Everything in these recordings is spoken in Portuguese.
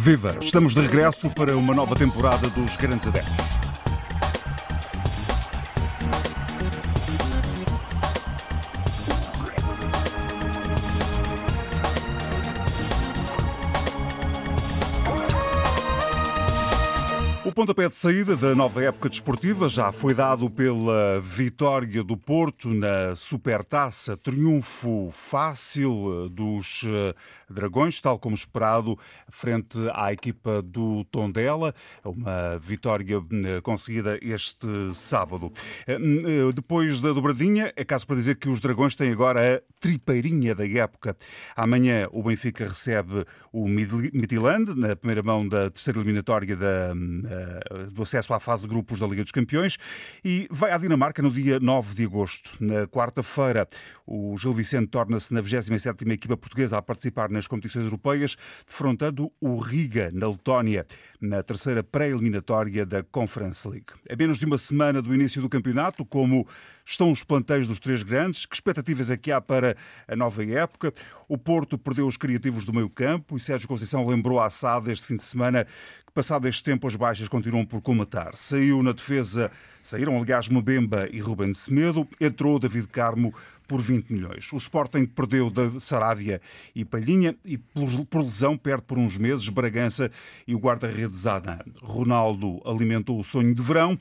Viva! Estamos de regresso para uma nova temporada dos Grandes Adeptos. Pontapé de saída da nova época desportiva já foi dado pela vitória do Porto na Supertaça, triunfo fácil eh, dos eh, Dragões, tal como esperado, frente à equipa do Tondela, uma vitória eh, conseguida este sábado. Depois da dobradinha, é caso para dizer que os Dragões têm agora a tripeirinha da época. Amanhã o Benfica recebe o Midland na primeira mão da terceira eliminatória da eh, do acesso à fase de grupos da Liga dos Campeões e vai à Dinamarca no dia 9 de agosto. Na quarta-feira, o Gil Vicente torna-se na 27ª equipa portuguesa a participar nas competições europeias, defrontando o Riga, na Letónia, na terceira pré-eliminatória da Conference League. A menos de uma semana do início do campeonato, como estão os planteios dos três grandes, que expectativas é que há para a nova época? O Porto perdeu os criativos do meio campo e Sérgio Conceição lembrou à SAD este fim de semana Passado este tempo, as baixas continuam por comatar. Saiu na defesa, saíram aliás Mbemba e Ruben Semedo, entrou David Carmo por 20 milhões. O Sporting perdeu da Sarávia e Palhinha e por lesão perde por uns meses Bragança e o guarda-redes Adam. Ronaldo alimentou o sonho de verão.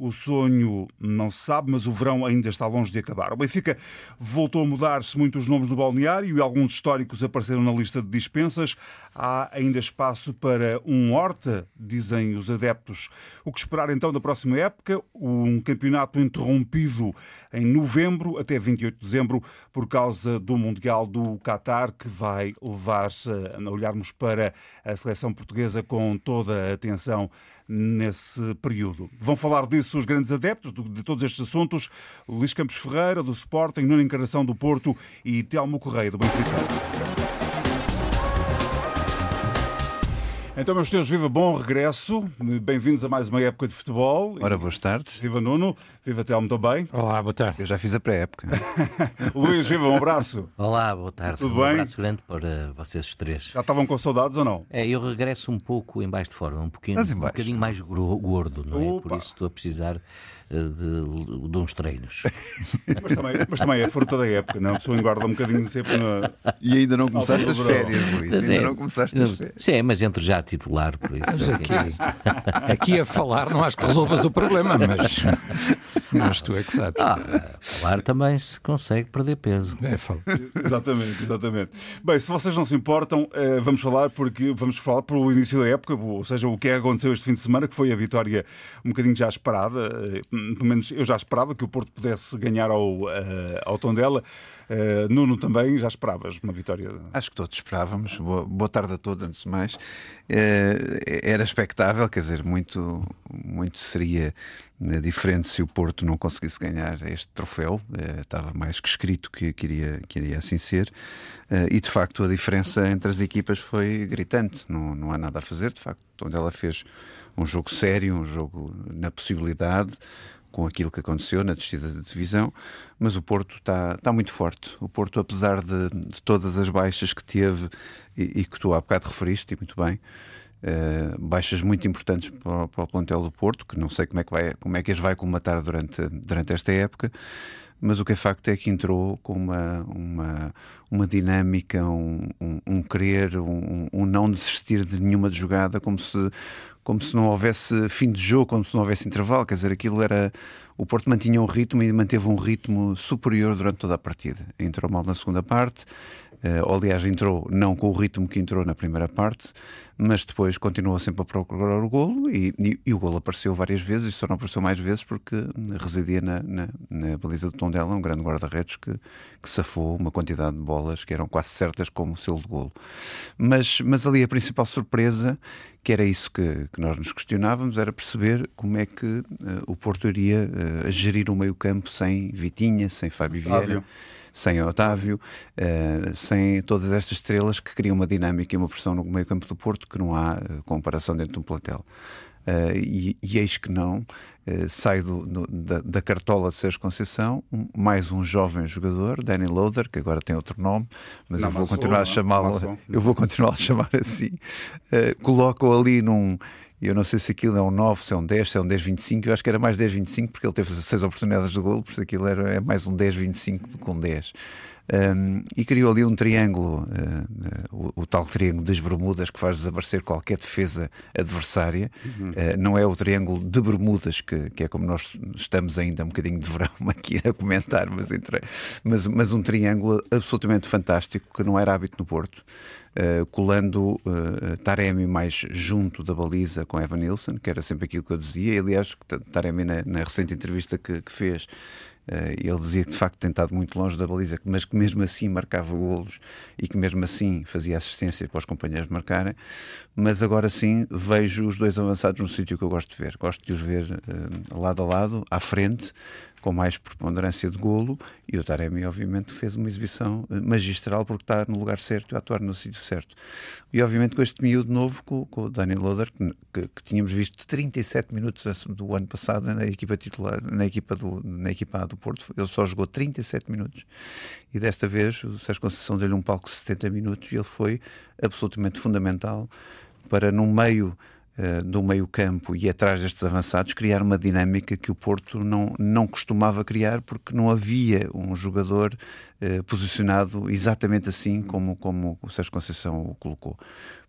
O sonho não se sabe, mas o verão ainda está longe de acabar. O Benfica voltou a mudar-se muitos nomes no balneário e alguns históricos apareceram na lista de dispensas. Há ainda espaço para um Horta, dizem os adeptos. O que esperar então da próxima época? Um campeonato interrompido em novembro até 28 de dezembro por causa do Mundial do Qatar, que vai levar a olharmos para a seleção portuguesa com toda a atenção nesse período. Vão falar disso os grandes adeptos de todos estes assuntos, Luís Campos Ferreira, do Sporting, Nuno Encarnação do Porto e Telmo Correia, do Benfica. Então, meus senhores, viva bom regresso. Bem-vindos a mais uma época de futebol. Ora, boas tardes. Viva Nuno. Viva Telmo também. Olá, boa tarde. Eu já fiz a pré-época. Luís, viva, um abraço. Olá, boa tarde. Tudo um bem? abraço grande para vocês os três. Já estavam com saudades ou não? É, eu regresso um pouco em baixo de forma, um, pouquinho, um bocadinho mais gordo, não é? Opa. Por isso estou a precisar de, de uns treinos. Mas também, mas também é fruta da época, não? A pessoa engorda um bocadinho sempre na. E ainda não começaste as férias, Luís. Mas ainda é, não começaste as férias. Sim, mas entro já a titular, por isso. Mas aqui, aqui a falar não acho que resolvas o problema, mas, mas tu é que sabes. Ah, falar também se consegue perder peso. É, exatamente, exatamente. Bem, se vocês não se importam, eh, vamos falar porque vamos falar pelo início da época, ou seja, o que é aconteceu este fim de semana, que foi a vitória um bocadinho já esperada eh, pelo menos eu já esperava que o Porto pudesse ganhar ao, uh, ao Tondela. Uh, Nuno também, já esperavas uma vitória? Acho que todos esperávamos. Boa, boa tarde a todos, antes de mais. Uh, era expectável, quer dizer, muito, muito seria diferente se o Porto não conseguisse ganhar este troféu. Uh, estava mais que escrito que queria, queria assim ser. e de facto a diferença entre as equipas foi gritante. Não, não há nada a fazer. De facto, onde ela fez um jogo sério, um jogo na possibilidade com aquilo que aconteceu na descida de divisão, mas o Porto está, está muito forte. O Porto, apesar de, de todas as baixas que teve e, e, que tu há bocado referiste, e muito bem, uh, baixas muito importantes para, para, o plantel do Porto, que não sei como é que, vai, como é que as vai colmatar durante, durante esta época, mas o que é facto é que entrou com uma, uma, uma dinâmica, um, um, um querer, um, um, não desistir de nenhuma jogada, como se, como se não houvesse fim de jogo, como se não houvesse intervalo. Quer dizer, aquilo era. O Porto mantinha um ritmo e manteve um ritmo superior durante toda a partida. Entrou mal na segunda parte, uh, aliás, entrou não com o ritmo que entrou na primeira parte, mas depois continuou sempre a procurar o golo e, e, e, o golo apareceu várias vezes só não apareceu mais vezes porque residia na, na, na baliza de Tondela, um grande guarda-redes que, que safou uma quantidade de bolas que eram quase certas como selo de golo. Mas, mas ali a principal surpresa, que era isso que, que nós nos questionávamos, era perceber como é que uh, o Porto iria uh, gerir o meio campo sem Vitinha, sem Fábio Vieira sem Otávio, uh, sem todas estas estrelas que criam uma dinâmica e uma pressão no meio campo do Porto que não há uh, comparação dentro de um plantel. Uh, e, e eis que não, sai do, do, da, da, cartola de Sérgio Conceição um, mais um jovem jogador, Danny Loader, que agora tem outro nome, mas não, eu vou continuar a chamá-lo, eu vou continuar a chamar assim. Uh, Coloca-o ali num eu não sei se aquilo é um 9, se é um 10, se é um 10-25. Eu acho que era mais 10-25 porque ele teve seis oportunidades de golo, por isso aquilo era, é mais um 10-25 do que um 10. Um, e criou ali um triângulo, uh, o, o, tal triângulo das Bermudas que faz desaparecer qualquer defesa adversária. Uhum. Uh, não é o triângulo de Bermudas, que, que, é como nós estamos ainda um bocadinho de verão aqui a comentar, mas, entre, mas, mas um triângulo absolutamente fantástico que não era hábito no Porto. Uh, colando uh, Taremi mais junto da baliza com Evan Nilsson, que era sempre aquilo que eu dizia. E, aliás, Taremi, na, na recente entrevista que, que fez, ele dizia que de facto tem estado muito longe da baliza, mas que mesmo assim marcava golos e que mesmo assim fazia assistência para os companheiros marcarem. Mas agora sim vejo os dois avançados no sítio que eu gosto de ver. Gosto de os ver uh, lado a lado, à frente, com mais preponderância de golo e o Taremi obviamente fez uma exibição eh, magistral porque está no lugar certo e atuar no sítio certo. E obviamente com este miúdo novo com, com o Daniel Loder que, que, que, tínhamos visto 37 minutos do ano passado na equipa titular na equipa do, na equipa do Porto. Ele só jogou 37 minutos. E desta vez o Sérgio Conceição deu-lhe um palco de 70 minutos e ele foi absolutamente fundamental para no meio do meio-campo e atrás destes avançados criar uma dinâmica que o Porto não, não costumava criar porque não havia um jogador uh, posicionado exatamente assim como, como o Sérgio Conceição o colocou.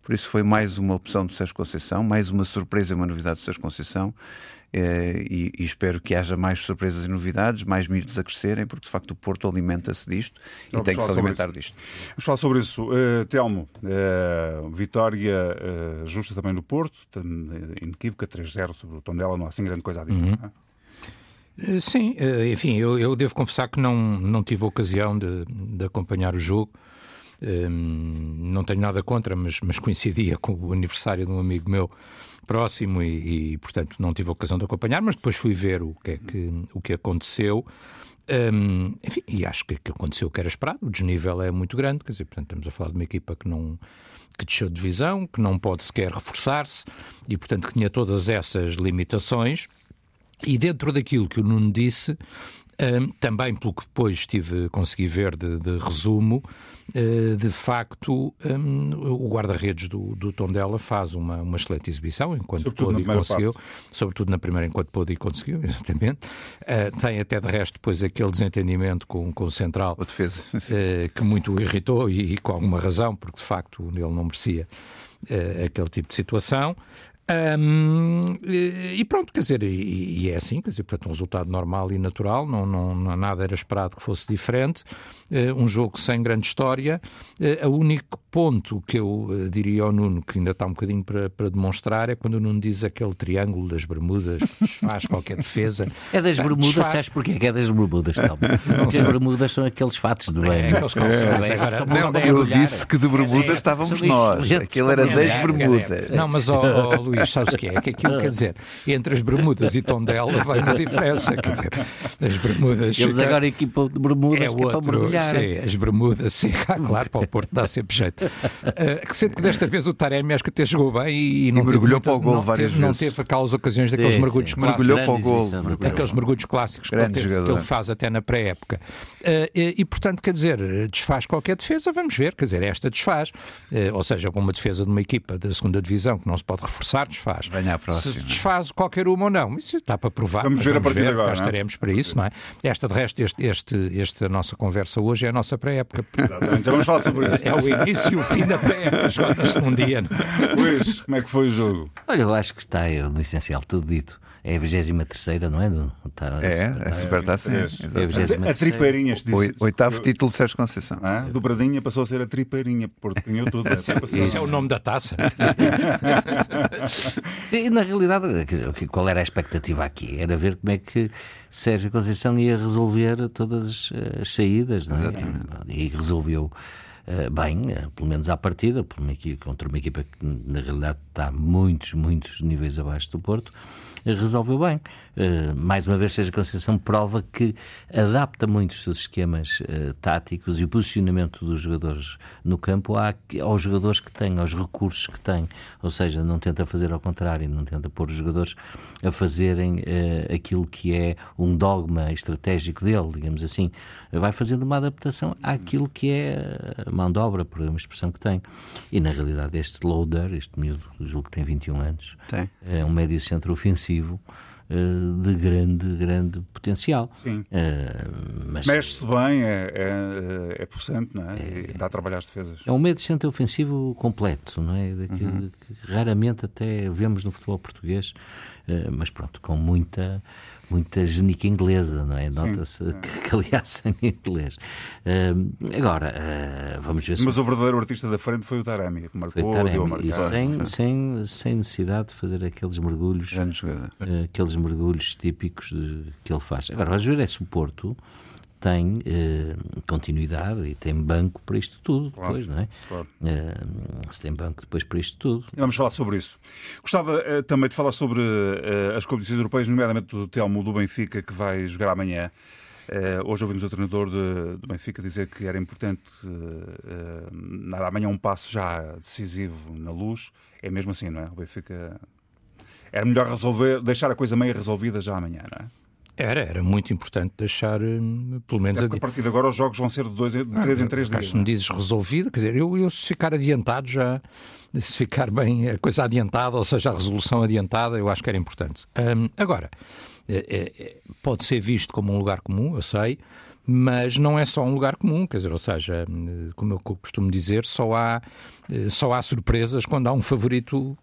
Por isso foi mais uma opção do Sérgio Conceição, mais uma surpresa uma novidade do Sérgio Conceição eh, e, e, espero que haja mais surpresas e novidades, mais miúdos a crescerem, porque de facto o Porto alimenta-se disto e tem que se alimentar disto. Vamos falar sobre isso. Uh, Telmo, uh, vitória uh, justa também no Porto, inequívoca, 3-0 sobre o Tondela, não há assim grande coisa a dizer. Uhum. É? Sim, enfim, eu, eu, devo confessar que não, não tive ocasião de, de acompanhar o jogo. Um, não tenho nada contra, mas, mas coincidia com o aniversário de um amigo meu próximo e, e, portanto, não tive a ocasião de acompanhar, mas depois fui ver o que, é que, o que aconteceu. Um, enfim, e acho que, que aconteceu o que era esperado. O desnível é muito grande, quer dizer, portanto, estamos a falar de uma equipa que não que desceu de divisão, que não pode sequer reforçar-se e, portanto, que tinha todas essas limitações. E dentro daquilo que o Nuno disse, também pelo que depois tive, consegui ver de, de resumo, uh, de facto, um, o guarda-redes do, do Tondela faz uma, uma excelente exibição, enquanto sobretudo pôde e conseguiu, parte. sobretudo na primeira, enquanto pôde e conseguiu, exatamente. Uh, tem até de resto depois aquele desentendimento com, com o Central, o defesa. Uh, que muito o irritou e, e, com alguma razão, porque de facto ele não merecia aquele tipo de situação. Um, e pronto, quer dizer, e, e, é assim, quer dizer, portanto, um resultado normal e natural, não, não, nada era esperado que fosse diferente. Uh, um jogo sem grande história. Uh, o único ponto que eu uh, diria ao Nuno, que ainda está um bocadinho para, para demonstrar, é quando o Nuno diz aquele triângulo das Bermudas que desfaz qualquer defesa. É das Bermudas, desfaz... sabes porquê que é das Bermudas? Tal. Porque as Bermudas são aqueles fatos de bem. É, aqueles calções. É, agora, não, eu disse que de Bermudas é, estávamos nós. Aquilo era das Bermudas. Não, mas, oh, oh, Luís, sabes o que é? Que aquilo quer dizer, entre as Bermudas e Tondela vai uma diferença. Quer dizer, as Bermudas. Eles agora equipam de Bermudas é outro, é sim, as Bermudas, sim, claro, para o Porto dá sempre jeito. Uh, sendo que desta vez o Taremi acho que até jogou bem e, e não e mergulhou para o gol não várias teve, vezes. Não teve aquelas ocasiões daqueles sim, mergulhos sim. clássicos. Mergulhou para o gol. Aqueles mergulhos clássicos que ele, teve, que ele, faz até na pré-época. Uh, e, e, portanto, quer dizer, desfaz qualquer defesa, vamos ver, quer dizer, esta desfaz. Uh, ou seja, com uma defesa de uma equipa da segunda divisão que não se pode reforçar, desfaz. Venha à próxima. Se desfaz qualquer uma ou não, isso está para provar. Vamos ver a partir de agora. Cá é? estaremos para isso, não é? Esta, de resto, este, este, este, a nossa conversa hoje é a nossa pré-época. Exatamente, já vamos falar sobre isso. É o início e o fim da pré-época, esgota-se num dia. É? Luís, como é que foi o jogo? Olha, eu acho que está no essencial tudo dito. É a 23, não é? Está, é, a é Supertaça. É, é, a tripeirinha. Oitavo título de Sérgio Conceição. Ah, dobradinha passou a ser a tripeirinha, porque ganhou tudo. Né? Isso é o nome da taça. e, na realidade, qual era a expectativa aqui? Era ver como é que Sérgio Conceição ia resolver todas as saídas, não é? E resolveu bem, pelo menos à partida, contra uma equipa que na realidade está muitos, muitos níveis abaixo do Porto resolveu bem. Mais uma vez, seja Conceição prova que adapta muito os seus esquemas táticos e o posicionamento dos jogadores no campo aos jogadores que têm, aos recursos que têm. Ou seja, não tenta fazer ao contrário, não tenta pôr os jogadores a fazerem aquilo que é um dogma estratégico dele, digamos assim. Vai fazendo uma adaptação àquilo que é a mão de obra, por uma expressão que tem. E na realidade, este loader, este miúdo, julgo que tem 21 anos, tem. é um médio centro ofensivo eh, de grande, grande potencial. Sim. Uh, mas... Mexe-se bem, é, é, é possante, não é? é? dá a trabalhar as defesas. É um meio de centro ofensivo completo, não é? Daquilo uhum. que raramente até vemos no futebol português, uh, mas pronto, com muita muita genica inglesa, não é? Nota-se que, que, aliás, é em inglês. Uh, agora, uh, vamos ver se... Mas o verdadeiro artista da frente foi o Taremi, que marcou, o Taremi, deu a marcar. Sem, sem, sem necessidade de fazer aqueles mergulhos, uh, aqueles mergulhos típicos de, que ele faz. Agora, vamos ver é se o Porto tem eh, continuidade e tem banco para isto tudo claro, depois, não é? Claro. Eh, se tem banco depois para isto tudo. Vamos falar sobre isso. Gostava eh, também de falar sobre eh, as competições europeias, nomeadamente do Telmo do Benfica, que vai jogar amanhã. Hoje ouvimos o treinador de, do Benfica dizer que era importante dar amanhã um passo já decisivo na luz. É mesmo assim, não é? O Benfica era melhor resolver, deixar a coisa meio resolvida já amanhã, não é? Era, era muito importante deixar, hum, pelo menos. É a partir de agora os jogos vão ser de, dois, de três ah, em três dias. Se me é? dizes resolvido, quer dizer, eu, eu se ficar adiantado já, se ficar bem a coisa adiantada, ou seja, a resolução adiantada, eu acho que era importante. Um, agora, é, é, pode ser visto como um lugar comum, eu sei, mas não é só um lugar comum, quer dizer, ou seja, como eu costumo dizer, só há, eh, só há surpresas quando há um favorito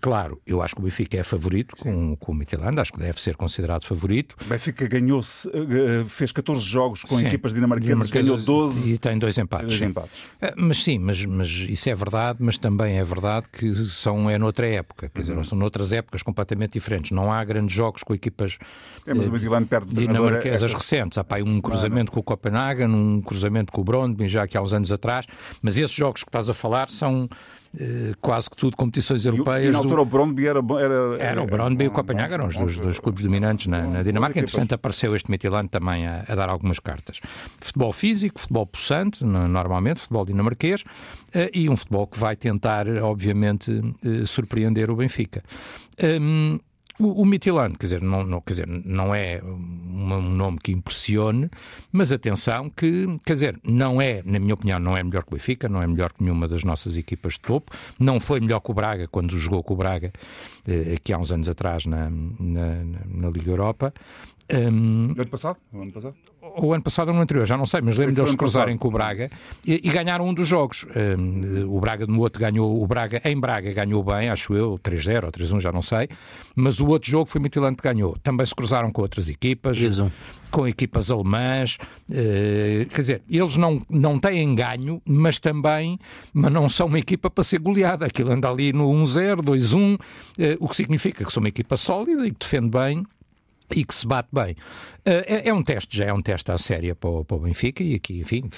claro, eu acho que o Benfica é favorito com, com o Midtjylland, acho que deve ser considerado favorito. O Benfica ganhou, eh, fez 14 jogos com sim, equipas dinamarquesas, ganhou 12 e tem dois empates. Dois empates. Eh, mas sim, mas, mas isso é verdade, mas também é verdade que são é noutra época, quer dizer, uhum. são noutras épocas completamente diferentes. Não há grandes jogos com equipas é, mas o perde dinamarquesas recentes. Há pá, um cruzamento com o Copenhagen, um cruzamento com o Brondby, já que há uns anos atrás, mas esses jogos que estás a falar são eh, quase que tudo competições europeias. E, e na altura do... o Brondby era, era... Era o Brondby e o Copenhague eram os dois, dois clubes dominantes na, na Dinamarca. Entretanto, apareceu este Midtjylland também a, a, dar algumas cartas. Futebol físico, futebol possante, normalmente, futebol dinamarquês, eh, e um futebol que vai tentar, obviamente, eh, surpreender o Benfica. Um, o, o quer dizer, não, não, quer dizer, não é um, nome que impressione, mas atenção que, quer dizer, não é, na minha opinião, não é melhor que o Benfica, não é melhor que nenhuma das nossas equipas de topo, não foi melhor que o Braga quando jogou com o Braga eh, aqui há uns anos atrás na, na, na Liga Europa. Um, ano passado? Ano passado? O ano passado ou no anterior, já não sei, mas lembro deles cruzarem com o Braga e, e, ganharam um dos jogos. Um, o Braga no outro ganhou, o Braga em Braga ganhou bem, acho eu, 3-0 ou 3-1, já não sei, mas o outro jogo foi o Mitilante que ganhou. Também se cruzaram com outras equipas, com equipas alemãs, uh, quer dizer, eles não, não têm ganho, mas também mas não são uma equipa para ser goleada. Aquilo anda ali no 1-0, 2-1, uh, o que significa que são uma equipa sólida e que defende bem e que se bate bem. Uh, é, é, um teste, já é um teste à séria para o, para o, Benfica, e aqui, enfim,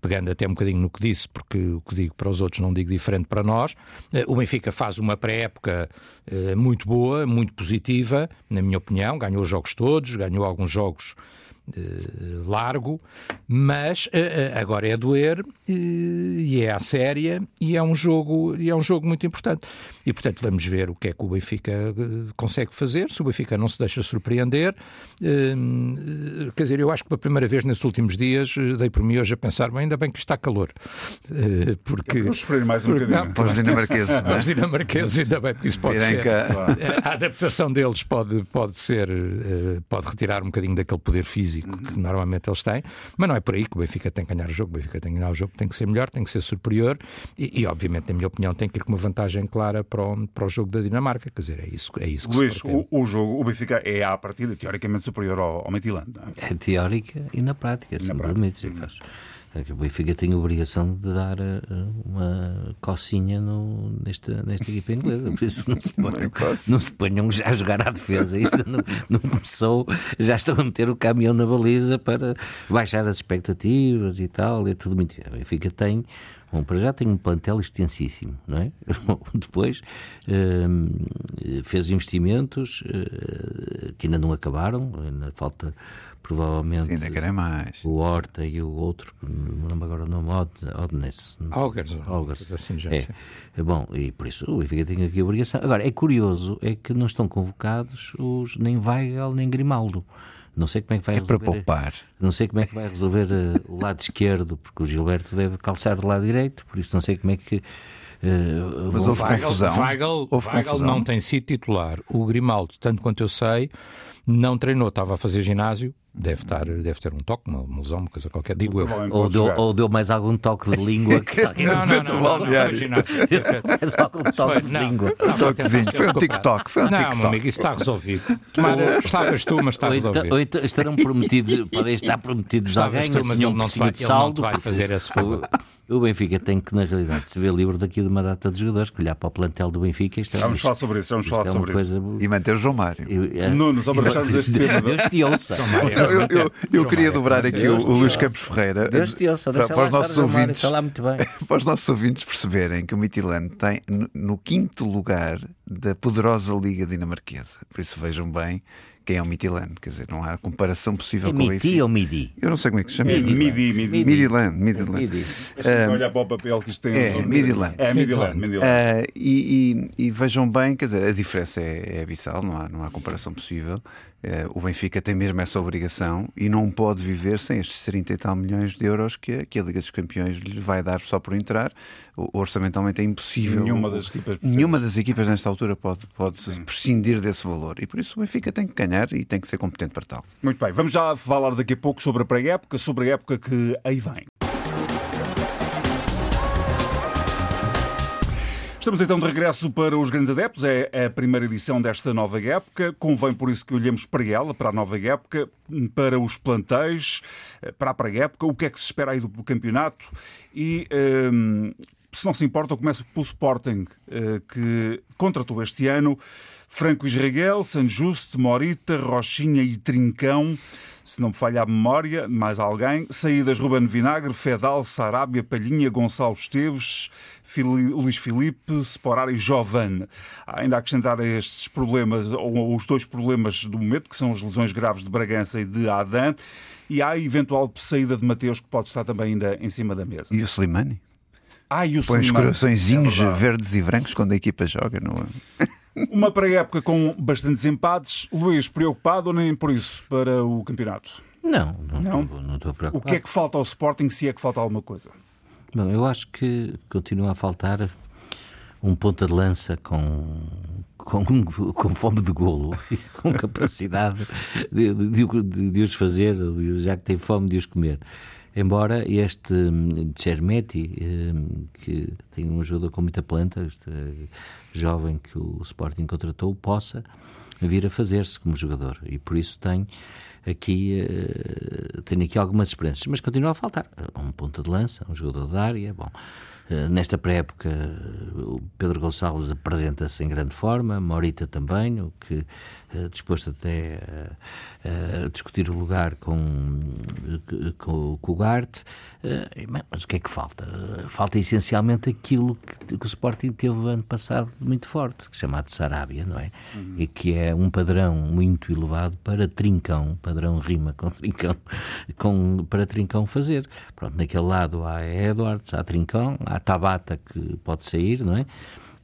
pegando até um bocadinho no que disse, porque o que digo para os outros não digo diferente para nós, uh, o Benfica faz uma pré-época uh, muito boa, muito positiva, na minha opinião, ganhou os jogos todos, ganhou alguns jogos largo, mas agora é doer e é a séria e é um jogo e é um jogo muito importante. E portanto vamos ver o que é que o Benfica consegue fazer, se o Benfica não se deixa surpreender. Quer dizer, eu acho que pela primeira vez nestes últimos dias dei por mim hoje a pensar, bem, ainda bem que está calor. Porque vamos sofrer mais um bocadinho. Para os dinamarqueses, é? Para os dinamarqueses, ainda bem que isso pode Virem ser. A adaptação deles pode, pode ser, pode retirar um bocadinho daquele poder físico físico que normalmente eles têm, mas não é por aí que o Benfica tem que ganhar o jogo. O Benfica tem que ganhar o jogo, tem que ser melhor, tem que ser superior e, e obviamente, na minha opinião, tem que ir com uma vantagem clara para o, para o jogo da Dinamarca. Quer dizer, é isso, é isso que Luís, se o, o, jogo, o Benfica é à partida teoricamente superior ao, ao Midtjylland. É? é teórica e na prática, se na me permites, O Benfica tem a obrigação de dar uh, uma cocinha no, nesta, nesta equipa inglesa. Por isso não se, ponham, não se ponham já a jogar à defesa. Isto não, não começou, já estão a meter o caminhão na baliza para baixar as expectativas e tal. É tudo mentira. O Benfica tem Bom, para já tem um plantel extensíssimo, não é? Depois uh, fez investimentos uh, que ainda não acabaram, ainda falta provavelmente. Sim, ainda querem mais. O Horta e o outro, não lembro agora o nome, Odnes. Augers. Augers. Assim, já, é. é. Bom, e por isso o Benfica tem aqui a obrigação. Agora, é curioso, é que não estão convocados os nem Weigel nem Grimaldo. Não sei como é que vai é resolver. para poupar. Não sei como é que vai resolver uh, o lado esquerdo, porque o Gilberto deve calçar do lado direito, por isso não sei como é que. Uh, Mas houve Weigl, confusão. Weigl, houve Weigl confusão. não tem sido titular. O Grimaldo, tanto quanto eu sei, não treinou, estava a fazer ginásio, deve, estar, deve ter um toque, uma, uma lesão, uma coisa qualquer, digo eu. Ou deu, ou deu, mais algum toque de língua que Não, não, não, não, não, mais algum toque de língua. Um toquezinho, foi um TikTok, foi um TikTok. Não, meu amigo, isso está resolvido. Tomara, estavas tu, mas está resolvido. Ou então estarão prometidos, podem estar prometidos a alguém, mas ele não, te vai, ele não te vai fazer esse favor. O Benfica tem que, na realidade, se ver livre daqui de uma data de jogadores, que olhar para o plantel do Benfica. Isto é, vamos falar sobre isso, vamos falar é sobre isso. E manter o João Mário. Eu, é, Nuno, só para deixarmos este tema. Deus te ouça. eu, eu, eu queria dobrar aqui o, o Luís Campos Ferreira. Deus te ouça, para, para os nossos ouvintes, está lá muito bem. Para os nossos ouvintes perceberem que o Mitilano tem no, no quinto lugar da poderosa Liga Dinamarquesa. Por isso vejam bem quem é o Midland, quer dizer, não há comparação possível é com o Benfica. Midi ou Midi? Eu não sei como é que se chama. Midi, Midi. Midi. Midland. Midland. Midi. Uh, olhar para o papel que isto tem. É, Midland. É, Midland. Midland. Uh, e, e, e, vejam bem, quer dizer, a diferença é, é abissal, não há, não há comparação possível. Uh, o Benfica tem mesmo essa obrigação e não pode viver sem estes 30 e tal milhões de euros que a, que a Liga dos Campeões lhe vai dar só por entrar. O, orçamentalmente é impossível. Nenhuma das equipas, nenhuma das equipas nesta altura pode, pode prescindir desse valor. E por isso o Benfica tem que ganhar e tem que ser competente para tal. Muito bem, vamos já falar daqui a pouco sobre a pré-época, sobre a época que aí vem. Estamos então de regresso para os grandes adeptos. É a primeira edição desta nova época. Convém por isso que olhemos para ela, para a nova época, para os plantéis, para a pré-época, o que é que se espera aí do campeonato e. Hum, se não se importa, eu começo pelo Sporting, eh, que contratou este ano Franco Israel, San Juste, Morita, Rochinha e Trincão se não me falha a memória, mais alguém. Saídas Ruben Vinagre, Fedal, Sarabia, Palhinha, Gonçalo Esteves, Fili Luís Filipe, Sporar e Jovan. Há ainda acrescentar a estes problemas, ou os dois problemas do momento, que são as lesões graves de Bragança e de Adam, e há a eventual saída de Mateus, que pode estar também ainda em cima da mesa. E o Slimani? Ah, e o Põe os coraçõezinhos é verdes e brancos quando a equipa joga, não é? Uma pré-época com bastantes empates. Luís, preocupado ou nem por isso para o campeonato? Não, não, não? Estou, não estou preocupado. O que é que falta ao Sporting, se é que falta alguma coisa? Bom, eu acho que continua a faltar um ponta de lança com, com, com fome de golo e com capacidade de, de, de, de, os fazer, já que tem fome de os comer. Embora este Cermeti, hum, que tem um jogador com muita planta, este jovem que o Sporting contratou, possa vir a fazer-se como jogador. E por isso tem aqui, uh, tenho aqui algumas esperanças. Mas continua a faltar um ponta de lança, um jogador de área. Bom, nesta pré-época, o Pedro Gonçalves apresenta-se em grande forma, Morita também, o que uh, disposto até a discutir o lugar com, com, com o Garte. Eh, mas o que é que falta? Falta essencialmente aquilo que, que o Sporting teve ano passado muito forte, chamado Sarabia, não é? Uhum. E que é um padrão muito elevado para Trincão, padrão rima com Trincão, com, para Trincão fazer. Pronto, naquele lado há Edwards, há Trincão, há Tabata que pode sair, não é?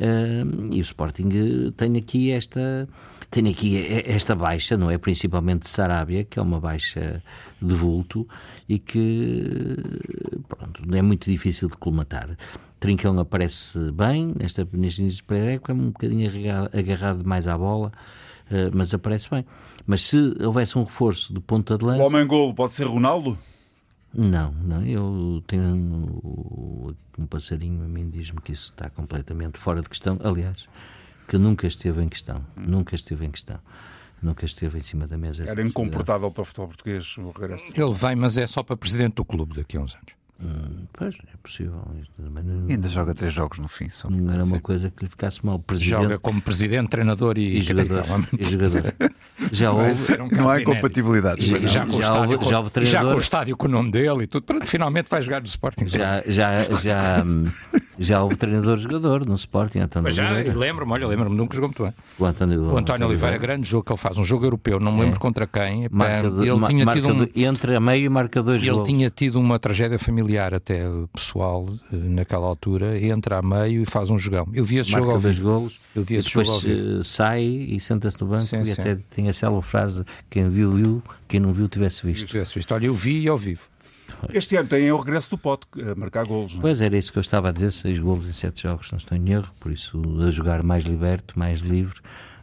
Uh, e o Sporting tem aqui esta tem aqui esta baixa, não é? Principalmente de Sarabia, que é uma baixa de vulto e que pronto, é muito difícil de colmatar. Trincão aparece bem nesta neste pré-época, é um bocadinho agarrado, demais à bola, uh, mas aparece bem. Mas se houvesse um reforço de ponta de lança. O homem golo pode ser Ronaldo? Não, não. Eu tenho um, um passarinho a mim diz-me que isso está completamente fora de questão. Aliás, que nunca esteve em questão. Nunca esteve em questão. Nunca esteve em cima da mesa. Era incomportável para o futebol português o regresso. Ele vem, mas é só para presidente do clube daqui a uns anos. Hum, pois, é possível. E ainda joga três jogos no fim. Só não era uma coisa que lhe ficasse mal. Presidente, Joga como presidente, treinador e, e jogador. E jogador. Já houve. Um não há incompatibilidade. E, já, com já, houve, já, houve já com o estádio com o nome dele e tudo. Pronto, finalmente vai jogar no Sporting. Já, já, já, já houve treinador-jogador no Sporting. António Mas já lembro-me, olha, lembro-me, nunca jogou muito bem. O António, o António Oliveira, grande jogo que ele faz, um jogo europeu, não me lembro é. contra quem. Marca ele tinha tido um, entre a meio e marca dois Ele gols. tinha tido uma tragédia familiar até pessoal eh, naquela altura, entra a meio e faz um jogão. Eu vi esse marca jogo ao vivo. golos, Eu vi e esse depois jogo ao vivo. sai e senta-se no banco Sim, e sim. até tinha aquela frase: quem viu, viu, quem não viu, tivesse visto. Tivesse visto. Olha, eu vi ao vivo. Este ano tem o regresso do Pote a marcar golos. Não é? Pois era isso que eu estava a dizer: seis golos em sete jogos, não estou em erro, por isso a jogar mais liberto, mais livre,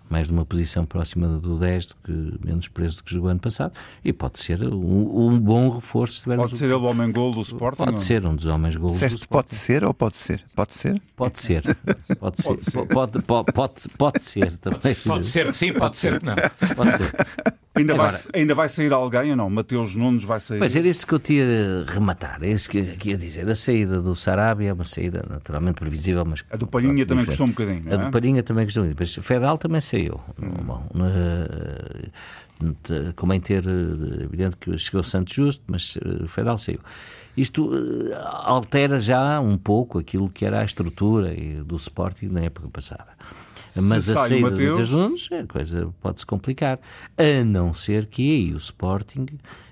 mais numa posição próxima do 10 do que menos preso do que jogou ano passado. E pode ser um, um bom reforço. Se tivermos Pode ser ele o homem gol do Sporting? Pode não? ser um dos homens golos. do Sporting. pode ser ou pode ser? Pode ser? Pode ser. Pode ser. Pode ser. Pode, pode, pode, pode ser também. Pode ser que sim, pode ser que não. Pode ser. Ainda, vai, Agora- ainda vai sair alguém ou não? Mateus Nunes vai sair? Pois era isso que eu tinha de rematar, é isso que, que ia dizer. A saída do Sarabia é uma saída naturalmente previsível, mas. A do Palhinha também custou um bocadinho. A é? do Palhinha também custou muito. Mas Fedal também saiu. Bom, eh, eh, convém ter, eh, evidente que chegou Santos Justo, mas eh, Fedal saiu. Isto altera já um pouco aquilo que era a estrutura do Sporting na época passada. Mas Se a saída do Mateus- Mateus Nunes, a coisa pode-se complicar. A não ser que aí o Sporting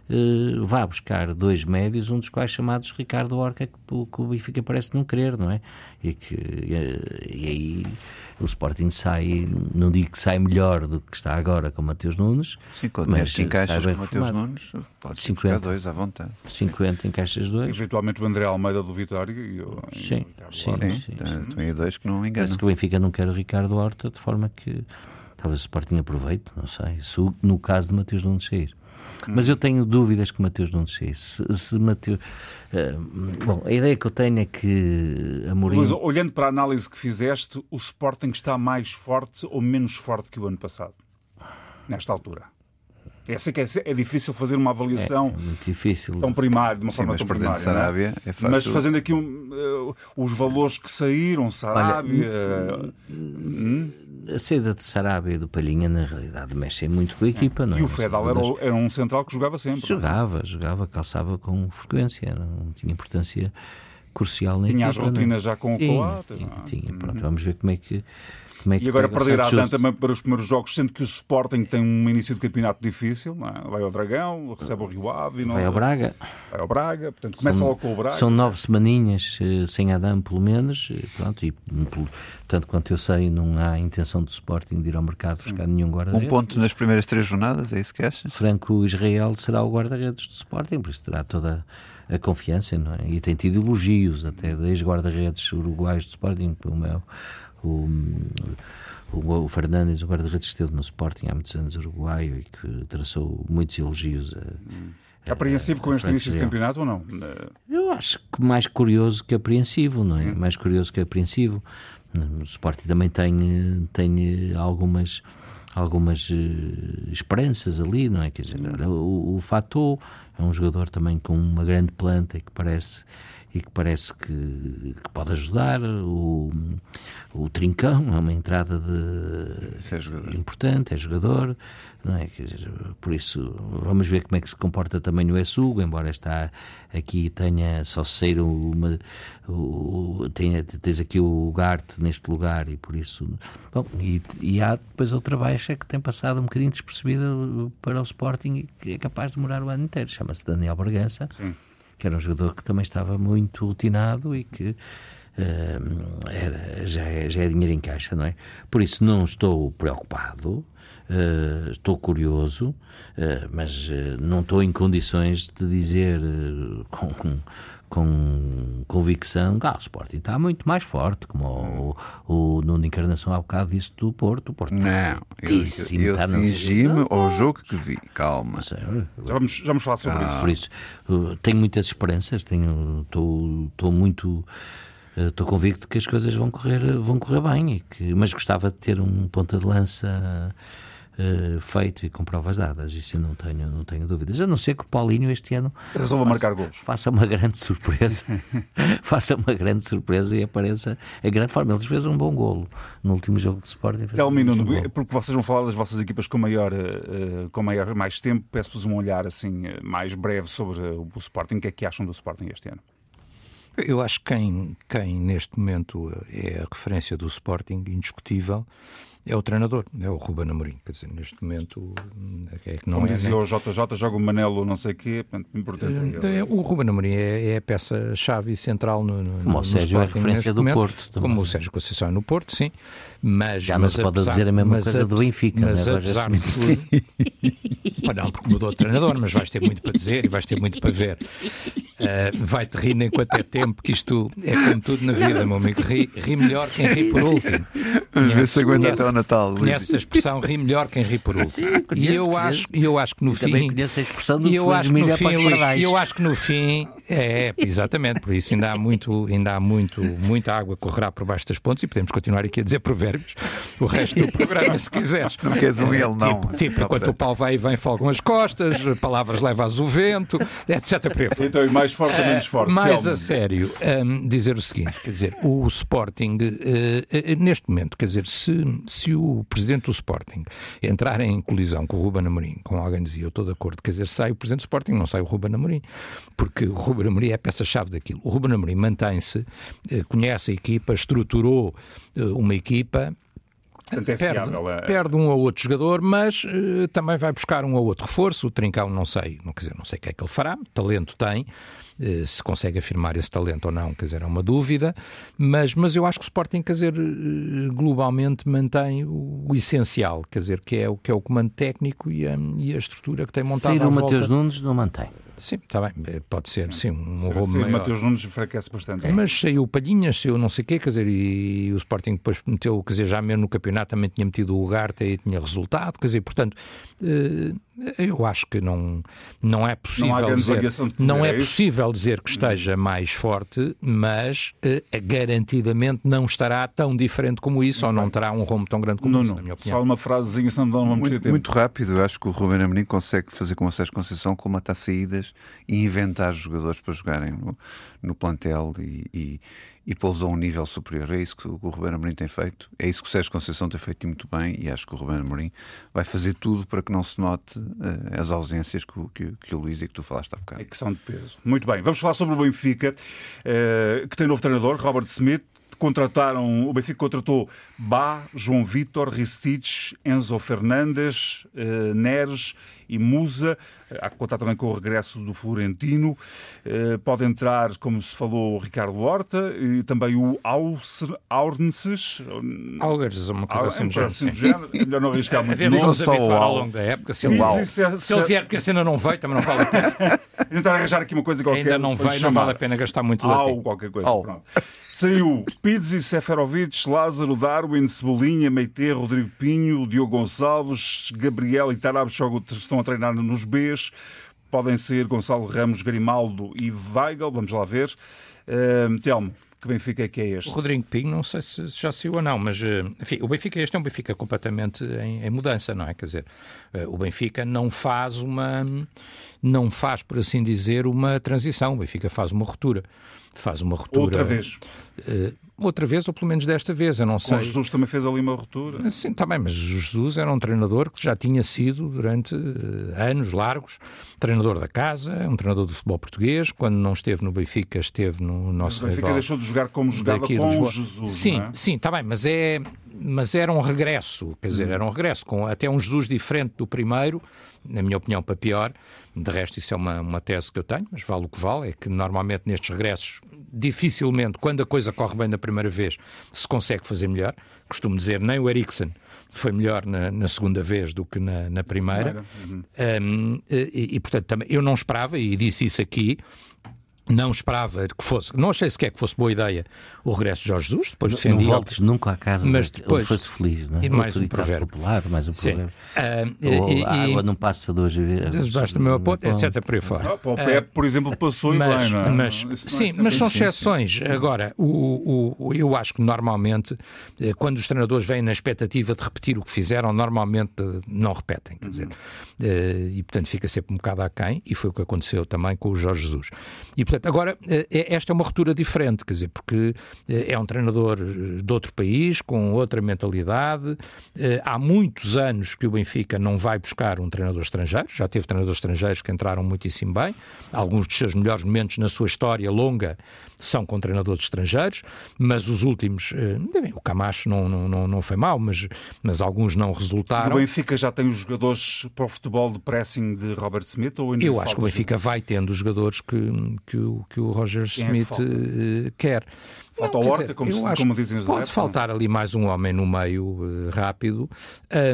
eh, vá buscar dois médios, um dos quais chamados Ricardo Orca, que, o- que o Benfica parece não querer, não é? E, que, eh, e aí o Sporting sai, não digo que sai melhor do que está agora com o Mateus Nunes, Sim, com o Mas, que encaixas sai com Mateus. Nunes, podes 50. buscar dois à vontade. 50 em caixas dois. Eventualmente o André Almeida do Vitória e o, e o Sim, Ricardo sim. Sim, tem- dois que não enganam. Parece que o Benfica não quer o Ricardo Horta, de forma que talvez o Sporting aproveite, não sei, se no caso de Mateus Nunes sair. Mas eu tenho dúvidas que Mateus Nunes sair. Se, se Mateus... eh, bom, a ideia que eu tenho é que Amorim... Luís, olhando para a análise que fizeste, o Sporting está mais forte ou menos forte que o ano passado? Nesta altura. Eu sei que é, é difícil fazer uma avaliação É muito difícil. tão primária, de uma Sim, forma mas tão primária. não é? Sarabia é fácil. Mas fazendo aqui um, eh, os valores que saíram, Sarabia. A saída de Sarabia e do Palhinha, na realidade, mexem muito com a equipa, não é? e o Fedal era, era um central que jogava sempre. Jogava, jogava, calçava com frequência, não tinha importância crucial na Tinha as equipa. não é? rotinas já com o Tinha, Coates. tinha, não é? tinha. Pronto, vamos ver como é que. Como é que E agora perderá Justo. também para os primeiros jogos, sendo que o Sporting tem um início de campeonato difícil. não é? Vai ao Dragão, recebe o Rio Ave. não- Vai ao Braga. Vai ao Braga. Portanto, começa logo com o Braga. São nove semaninhas eh, sem Adam, pelo menos. eh, Pronto, e hum, tanto quanto eu sei, não há intenção do Sporting de ir ao mercado buscar nenhum Um guarda-redes. ponto nas primeiras três jornadas, é isso que achas? Franco Israel será o guarda-redes do Sporting, por isso terá toda a confiança, não é? E tem tido elogios até de ex-guarda-redes uruguaios do Sporting, é o, o, o Fernandes, o guarda-redes que esteve no Sporting há muitos anos uruguaio e que traçou muitos elogios. A, É apreensivo com este início de campeonato ou não? Eu acho que mais curioso que apreensivo, não é? Mais curioso que apreensivo. O Sporting também tem, tem algumas algumas eh, esperanças ali, não é? Quer dizer, olha, o, o Fatou é um jogador também com uma grande planta e que parece e que parece que, que pode ajudar. O, o Trincão é uma entrada de Esse é importante, é jogador, não é? Dizer, por isso, vamos ver como é que se comporta também o Essugo, embora está aqui tenha só ser uma. O, o- tenha, tens aqui o Garte neste lugar e por isso. Bom, e, e há depois outra baixa que tem passado um bocadinho despercebida para o Sporting e que é capaz de demorar o ano inteiro. Chama-se Daniel Bragança Sim. Que era um jogador que também estava muito rotinado e que eh, era, já, é, já é dinheiro em caixa, não é? Por isso não estou preocupado, eh, estou curioso, eh, mas eh, não estou em condições de dizer com, com, com convicção que ah, o Sporting está muito mais forte, como o, o Nuno Encarnação há bocado disse do Porto. O Porto Não, eu, eu, sei. cingi-me ao jogo que vi. Calma. Sei, Já vamos, já vamos falar sobre Ah. isso. por isso, uh, tenho muitas esperanças, tenho, estou, muito, uh, estou convicto que as coisas vão correr, vão correr bem, e que, mas gostava de ter um ponta de lança uh, feito e com provas dadas. Isso eu não tenho, não tenho dúvidas. A não ser que o Paulinho este ano resolva marcar gols. Faça uma grande surpresa. faça uma grande surpresa e apareça a grande forma. Ele fez um bom golo no último jogo de Sporting. Telmino, um porque vocês vão falar das vossas equipas com maior, uh, com maior mais tempo, peço-vos um olhar assim mais breve sobre o Sporting. O que é que acham do Sporting este ano? Eu acho que quem, quem neste momento é a referência do Sporting, indiscutível, é o treinador, é o Ruben Amorim. Quer dizer, neste momento é que não Como é. dizia né? o JJ, joga o Manelo não sei o quê, portanto, importante é, é, O Ruben Amorim é, é a peça-chave central no, no, como no o Sérgio é a referência do momento, Porto. Também. Como o Sérgio Conceição é no Porto, sim. Mas, Já mas não se pode apesar, dizer a mesma coisa do Benfica. Mas né? apesar de tudo... não, porque mudou de treinador, mas vais ter muito para dizer e vais ter muito para ver. Uh, Vai-te rindo enquanto é tempo, que isto é como tudo na vida, meu amigo. Ri, ri melhor quem ri por último. Vamos ver se aguenta até Natal. Conhece a expressão ri melhor quem ri por último. Sim, conheço, e eu acho, eu acho que no fim. Também conheço a expressão do eu acho que no fim, Luís, eu acho que no fim é exatamente por isso ainda há muito, ainda há muito, muita água a correr por baixo das pontes e podemos continuar aqui a dizer provérbios o resto do programa se quiseres. Não queres um ele não. Tipo, tipo enquanto o pau vai e vem folgam as costas, palavras levas o vento, etc. Então, e mais forte ou menos forte? Mais a sério, um, dizer o seguinte, quer dizer, o Sporting, uh, uh, neste momento, quer dizer, se, se o presidente do Sporting entrar em colisão com o Ruben Amorim, com alguém dizia, eu estou de acordo, quer dizer, sai o presidente do Sporting, não sai o Ruben Amorim, porque o Ruben Amorim é a peça-chave daquilo. O Ruben Amorim mantém-se, uh, conhece a equipa, estruturou uma equipa Portanto, é perde, fiável, é... perde um ou outro jogador, mas uh, também vai buscar um ou outro reforço. O Trincão não sei, não, quer dizer, não sei o que é que ele fará, talento tem, se consegue afirmar esse talento ou não, quer dizer, é uma dúvida, mas, mas eu acho que o Sporting, quer dizer, uh, globalmente mantém o, o, essencial, quer dizer, que é o, que é o comando técnico e a, e a estrutura que tem montado Sair o Mateus Nunes não mantém. Sim, está bem, eh, pode ser, sim, um sim, roubo maior. Mateus Nunes enfraquece bastante. É. Mas saiu Palhinhas, saiu não sei o quê, quer dizer, e o Sporting depois meteu, quer dizer, já mesmo no campeonato também tinha metido o Ugarte e tinha resultado, quer dizer, portanto, eh, eu acho que não, não é possível não dizer, não é, é possível dizer que esteja mais forte, mas uh, garantidamente não estará tão diferente como isso, muito ou não terá um rombo tão grande como não, isso, não. na minha opinião. Só uma frasezinha, senão não vamos muito, muito rápido, eu acho que o Ruben Amorim consegue fazer com o Sérgio Conceição colmatar saídas e inventar jogadores para jogarem no, no plantel e, e e pô-los a um nível superior. É isso que o Ruben Amorim tem feito, é isso que o Sérgio Conceição tem feito muito bem e acho que o Ruben Amorim vai fazer tudo para que não se note uh, as ausências que, que, que, o Luís e que tu falaste há bocado. É que são de peso. Muito bem, vamos falar sobre o Benfica, uh, que tem novo treinador, Robert Smith. Contrataram, o Benfica contratou Bá, João Vitor, Ristich, Enzo Fernandes, uh, Neres e Musa. Há que contar também com o regresso do Florentino. Eh, pode entrar, como se falou, o Ricardo Horta e também o Aurneses. Augers, uma coisa assim, do assim género. Melhor não arriscar muito. Havemos nos habituar ao longo da época. Se ele, se ele vier porque a cena não veio, também não vale a pena. Tentar arranjar aqui uma coisa qualquer. Ainda não veio, não vale a pena gastar muito latim. qualquer coisa. Saiu Pizzi, Seferovic, Lázaro, Darwin, Cebolinha, Meite, Rodrigo Pinho, Diogo Gonçalves, Gabriel e Tarab estão a treinar nos Bs. Podem ser Gonçalo Ramos, Grimaldo e Weigl. Vamos lá ver. Uh, Telmo, que Benfica é que é este? O Rodrigo Pinho, não sei se já saiu ou não, mas eh, enfim, o Benfica este é um Benfica completamente em, em mudança, não é? Quer dizer, eh, o Benfica não faz uma, não faz, por assim dizer, uma transição. O Benfica faz uma ruptura. Faz uma ruptura. Outra vez. Uh, outra vez, ou pelo menos desta vez, eu não sei. O Jesus também fez ali uma ruptura. Sim, também, mas o Jesus era um treinador que já tinha sido, durante uh, anos largos, treinador da casa, um treinador do futebol português. Quando não esteve no Benfica, esteve no nosso O Benfica deixou de jogar como jogava com o Jesus. Sim, é? sim, está bem, mas é. Mas era um regresso, quer dizer, hum. era um regresso, com até um Jesus diferente do primeiro, na minha opinião, para pior. De resto, isso é uma, uma tese que eu tenho, mas vale o que vale. É que normalmente nestes regressos, dificilmente, quando a coisa corre bem da primeira vez, se consegue fazer melhor. Costumo dizer, nem o Eriksen foi melhor na, na segunda vez do que na, na primeira. Uhum. Um, e, e, portanto, também, eu não esperava, e disse isso aqui, não esperava que fosse, não achei sequer que fosse boa ideia o regresso de Jorge Jesus, depois defendi. Não voltes nunca à casa mas depois, foste feliz, não é? E mais um provérbio. popular, mais um provérbio. Uh, Ou e, a água não passa duas vezes. Basta o meu ponto, etc. por aí fora. Ah, o Pep, por exemplo, passou mas, e bem, não é? Mas, não, sim, mas são exceções. Agora, o, o, eu acho que normalmente, eh, quando os treinadores vêm na expectativa de repetir o que fizeram, normalmente eh, não repetem. Quer dizer, eh, e portanto fica sempre um bocado aquém, e foi o que aconteceu também com o Jorge Jesus. E portanto, agora, esta é uma ruptura diferente, quer dizer, porque é um treinador de outro país, com outra mentalidade. Há muitos anos que o Benfica não vai buscar um treinador estrangeiro, já teve treinadores estrangeiros que entraram muitíssimo bem, alguns dos seus melhores momentos na sua história longa são com treinadores estrangeiros, mas os últimos, eh, o Camacho não, não, não foi mal, mas, mas alguns não resultaram. O Benfica já tem os jogadores para o futebol de pressing de Robert Smith? Ou Eu acho que o Benfica vai tendo os jogadores que, que, o, que o Roger Quem Smith é quer. Falta não, o Horta, dizer, como, se, como dizem os Pode faltar ali mais um homem no meio uh, rápido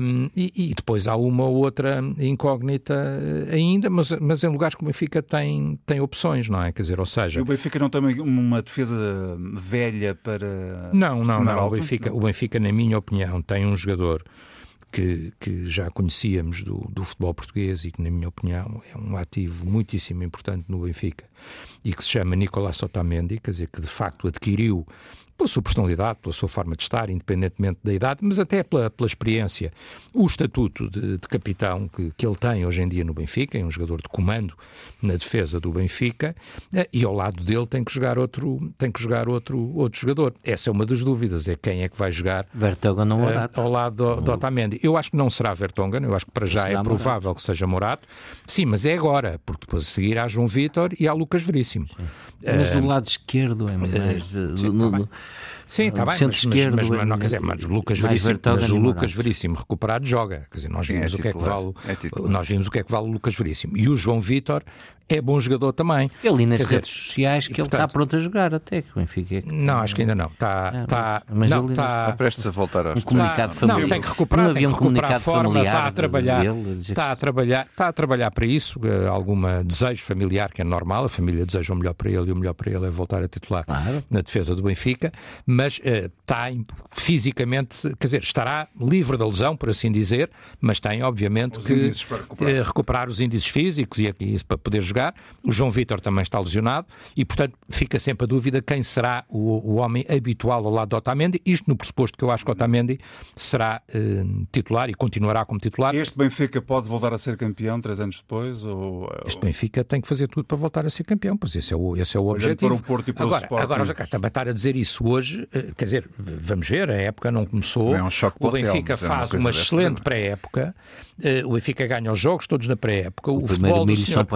um, e, e, depois há uma ou outra incógnita uh, ainda, mas, mas em lugares que o Benfica tem, tem opções, não é? Quer dizer, ou seja... E o Benfica não tem uma defesa velha para... Não, não, não. O Benfica, o Benfica, na minha opinião, tem um jogador que, que, já conhecíamos do, do, futebol português e que, na minha opinião, é um ativo muitíssimo importante no Benfica e que se chama Nicolás Otamendi, quer dizer, que de facto adquiriu pela sua personalidade, pela sua forma de estar, independentemente da idade, mas até pela, pela experiência. O estatuto de, de capitão que, que, ele tem hoje em dia no Benfica, é um jogador de comando na defesa do Benfica, eh, e ao lado dele tem que jogar outro, tem que jogar outro, outro jogador. Essa é uma das dúvidas, é quem é que vai jogar Vertonghen não uh, ao lado do, do Otamendi. Eu acho que não será Vertonghen, eu acho que para já é provável Morato. que seja Morato. Sim, mas é agora, porque depois a seguir há João Vitor e há Lucas Veríssimo. Mas uh, do lado esquerdo é mais... Sim, no, tá Sim, está bem, mas, mas, mas, mas, não, quer dizer, mas, Lucas Veríssimo, mas o Lucas Veríssimo recuperado joga. Quer dizer, nós vimos, Sim, é o, que é que vale, é nós vimos o que é que vale o Lucas Veríssimo. E o João Vitor é bom jogador também. Eu li nas Quer redes dizer, sociais que ele está pronto a jogar até, que o Benfica é que... Não, acho que ainda não. Está, é, está, mas não, está, está prestes a voltar aos... Um comunicado está, Não, tem que recuperar, não tem que recuperar a forma, está a trabalhar, está a trabalhar, está a trabalhar para isso, eh, alguma desejo familiar que é normal, a família deseja o melhor para ele e o melhor para ele é voltar a titular claro. na defesa do Benfica, mas uh, está fisicamente, quer dizer, estará livre da lesão, por assim dizer, mas tem obviamente os que recuperar. Uh, recuperar. os índices físicos e, e isso para poder jogar. O João Vitor também está lesionado e, portanto, fica sempre a dúvida quem será o, o homem habitual ao lado de Otamendi. Isto no pressuposto que eu acho que Otamendi será eh, titular e continuará como titular. Este Benfica pode voltar a ser campeão três anos depois? Ou... Este Benfica tem que fazer tudo para voltar a ser campeão, pois esse é o, esse é o objetivo. Para o Porto e para agora, o Sporting. Agora, também estar a dizer isso hoje, quer dizer, vamos ver, a época não começou. É um choque o Benfica hotel, faz é uma, uma excelente pré-época. Uh, o Benfica ganha os jogos todos na pré-época. O, o futebol do senhor,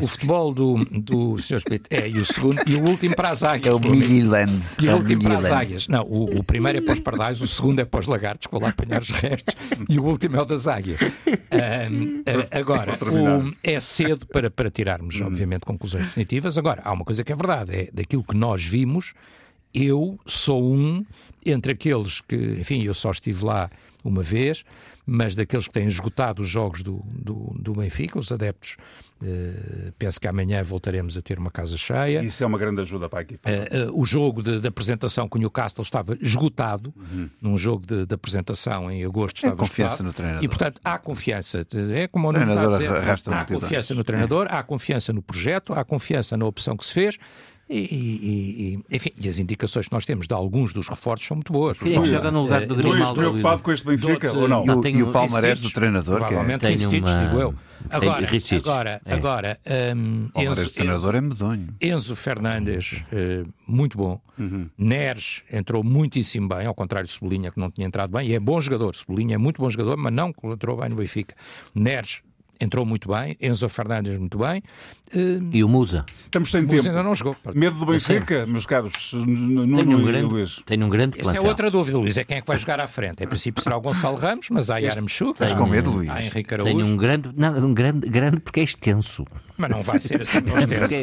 o futebol do, do Sr. Smith. É, e o segundo, e o último para as águias. É o Milliland. E o é último para as águias. Não, o, o, primeiro é para os pardais, o segundo é para os lagartos, vou lá apanhar os restos, e o último é o das águias. Um, agora, o, é cedo para, para tirarmos, obviamente, conclusões definitivas. Agora, há uma coisa que é verdade, é daquilo que nós vimos, eu sou um entre aqueles que, enfim, eu só estive lá uma vez, mas daqueles que têm esgotado os jogos do, do, do Benfica, os adeptos Uh, penso que amanhã voltaremos a ter uma casa cheia. Isso é uma grande ajuda para a equipa. Uh, uh, o jogo de, de, apresentação com o Newcastle estava esgotado. Uhum. Num jogo de, de, apresentação em agosto estava é confiança esgotado. no treinador. E, portanto, há confiança. É como o treinador dizer, há confiança no treinador, há confiança no projeto, há confiança na opção que se fez. E, e, e, enfim, e as indicações que nós temos de alguns dos reforços são muito boas. Quem que joga no lugar do Grimaldo? Estou preocupado com este Benfica ou não? E o, e o palmarés do treinador? Provavelmente que é. Tem uma... digo eu. Agora, agora, é. agora um, Enzo, o treinador é medonho. Enzo Fernandes, uh, muito bom. Uhum. Neres entrou muitíssimo bem, ao contrário de Cebolinha, que não tinha entrado bem. E é bom jogador. Cebolinha é muito bom jogador, mas não entrou bem no Benfica. Neres entrou muito bem, Enzo Fernandes muito bem. Uh, e o Musa? Estamos sem Musa tempo. ainda não jogou. Medo do Benfica, meus caros? Nuno tenho um grande, Luís. Tenho um grande Essa é outra dúvida, Luís, é quem é que vai jogar à frente. Em princípio será o Gonçalo Ramos, mas há Yaramchuk. Estás com medo, Luís? Há Henrique Araújo. Tenho um grande, não, um grande, grande porque é extenso. Mas não vai ser assim tão extenso.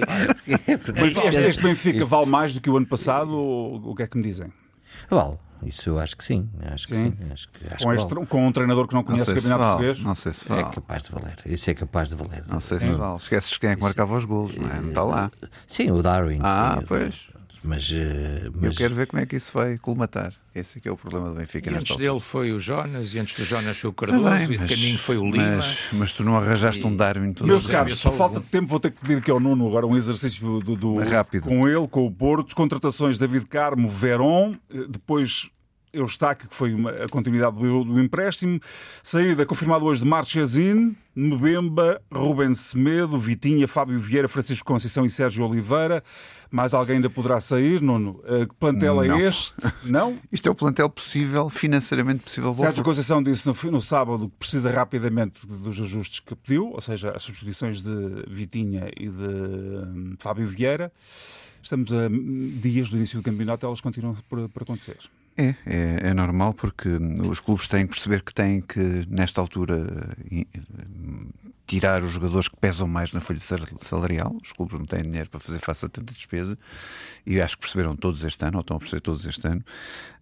este, este Benfica vale mais do que o ano passado ou o que é que me dizem? Vale. Isso eu acho que sim. Acho sim. Que sim. Acho que, acho com, este, com, um treinador que não conhece não o campeonato português. Não sei se vale. É capaz de valer. Isso é capaz de valer. Não sei se vale. Esqueces quem é que marcava os golos, não é? Não está lá. Sim, o Darwin. Ah, pois. Mas, mas, Eu quero ver como é que isso vai colmatar. Esse é que é o problema do Benfica. E antes altura. dele foi o Jonas, e antes do Jonas foi o Cardoso, ah, bem, e de mas, caminho foi o Lima. Mas, mas tu não arranjaste e... um Darwin todo. Meus caros, só falta de tempo, vou ter que pedir que ao Nuno agora um exercício do, do rápido. com ele, com o Porto. Contratações David Carmo, Verón, eh, depois Eustáquio, que foi uma, a continuidade do, do, empréstimo. Saída confirmada hoje de Marchesine, Mbemba, Ruben Semedo, Vitinha, Fábio Vieira, Francisco Conceição e Sérgio Oliveira. Mais alguém ainda poderá sair, Nuno? Eh, que plantel é este? Não? Isto é o plantel possível, financeiramente possível. Sérgio Conceição disse no, no sábado que precisa rapidamente dos ajustes que pediu, ou seja, as substituições de Vitinha e de hum, Fábio Vieira. Estamos a dias do início do campeonato, elas continuam por, por acontecer. É, é, é, normal porque os clubes têm que perceber que têm que, nesta altura, tirar os jogadores que pesam mais na folha salarial. Os clubes não têm dinheiro para fazer face a tanta despesa e acho que perceberam todos este ano, ou estão a perceber todos este ano,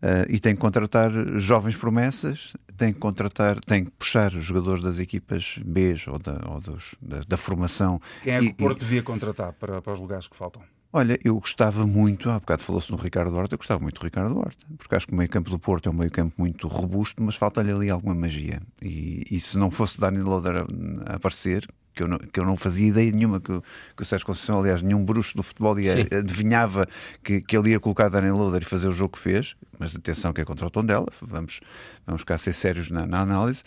uh, e têm que contratar jovens promessas, têm que contratar, têm que puxar os jogadores das equipas B ou, da, ou dos, da, da, formação. Quem é que o Porto e, devia contratar para, para os lugares que faltam? Olha, eu gostava muito, há bocado falou-se no Ricardo Horta, eu gostava muito do Ricardo Horta, porque acho que o meio campo do Porto é um meio campo muito robusto, mas falta-lhe ali alguma magia. E, e se não fosse Dani Loader a, a aparecer, que eu não, que eu não fazia ideia nenhuma que, que o Sérgio Conceição, aliás, nenhum bruxo do futebol ia, adivinhava que, que ele ia colocar Daniel Loader e fazer o jogo que fez, mas atenção que é contra o tom dela, vamos, vamos cá ser sérios na, na análise,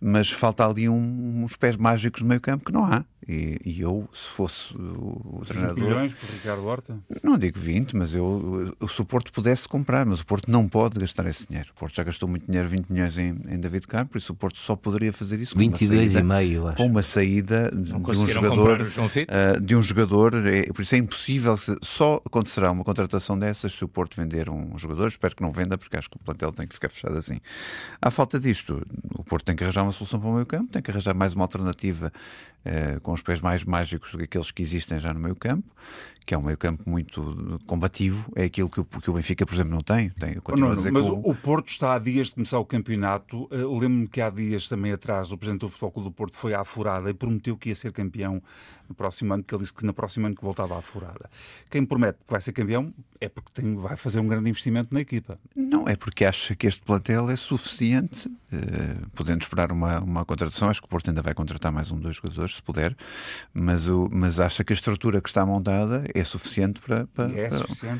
mas falta ali um, uns pés mágicos no meio campo que não há. E, e eu, se fosse o, o 20 treinador. milhões por Ricardo Horta? Não digo 20, mas eu, se o Porto pudesse comprar, mas o Porto não pode gastar esse dinheiro. O Porto já gastou muito dinheiro, 20 milhões em, em David Carmo, por isso o Porto só poderia fazer isso com 22,5, eu acho. Com uma saída de um jogador. Uh, de um jogador, é, por isso é impossível, só acontecerá uma contratação dessas se o Porto vender um jogador. Espero que não venda, porque acho que o plantel tem que ficar fechado assim. À falta disto, o Porto tem que arranjar uma solução para o meio campo, tem que arranjar mais uma alternativa uh, com os pés mais mágicos do que aqueles que existem já no meio campo, que é um meio campo muito combativo, é aquilo que o, que o Benfica, por exemplo, não tem. tem não, não, mas o... o... Porto está há dias de começar o campeonato. Uh, Lembro-me que há dias também atrás o Presidente do Futebol Clube do Porto foi à furada e prometeu que ia ser campeão no próximo ano, que ele disse que no próximo ano que voltava à furada. Quem promete que vai ser campeão é porque tem, vai fazer um grande investimento na equipa. Não, é porque acha que este plantel é suficiente, uh, podendo esperar uma, uma contratação. Acho que o Porto ainda vai contratar mais um, dois jogadores, se puder, mas, o, mas acha que a estrutura que está montada é suficiente para. para é para...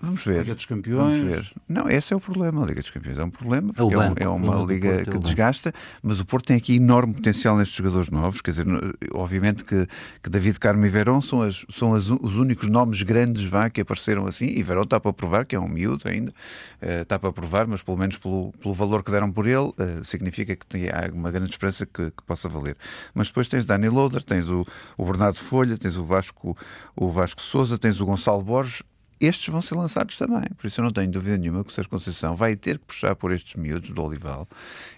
Vamos ver. Liga dos Campeões. Vamos ver. Não, esse é o problema. A Liga dos Campeões é um problema, porque é, um, é uma liga que desgasta, mas o Porto tem aqui enorme potencial nestes jogadores novos. Quer dizer, obviamente que, que David Carmo e Verón são, as, são as, os únicos nomes grandes vá, que apareceram assim, e Verón está para provar que é um miúdo ainda, uh, está para provar, mas pelo menos pelo, pelo valor que deram por ele, uh, significa que tem, há uma grande esperança que, que, possa valer. Mas depois tens Dani Loader, tens o, o Bernardo Folha, tens o Vasco, o Vasco Souza, tens o Gonçalo Borges, estes vão ser lançados também. Por isso eu não tenho dúvida nenhuma que o Sérgio Conceição vai ter que puxar por estes miúdos do Olival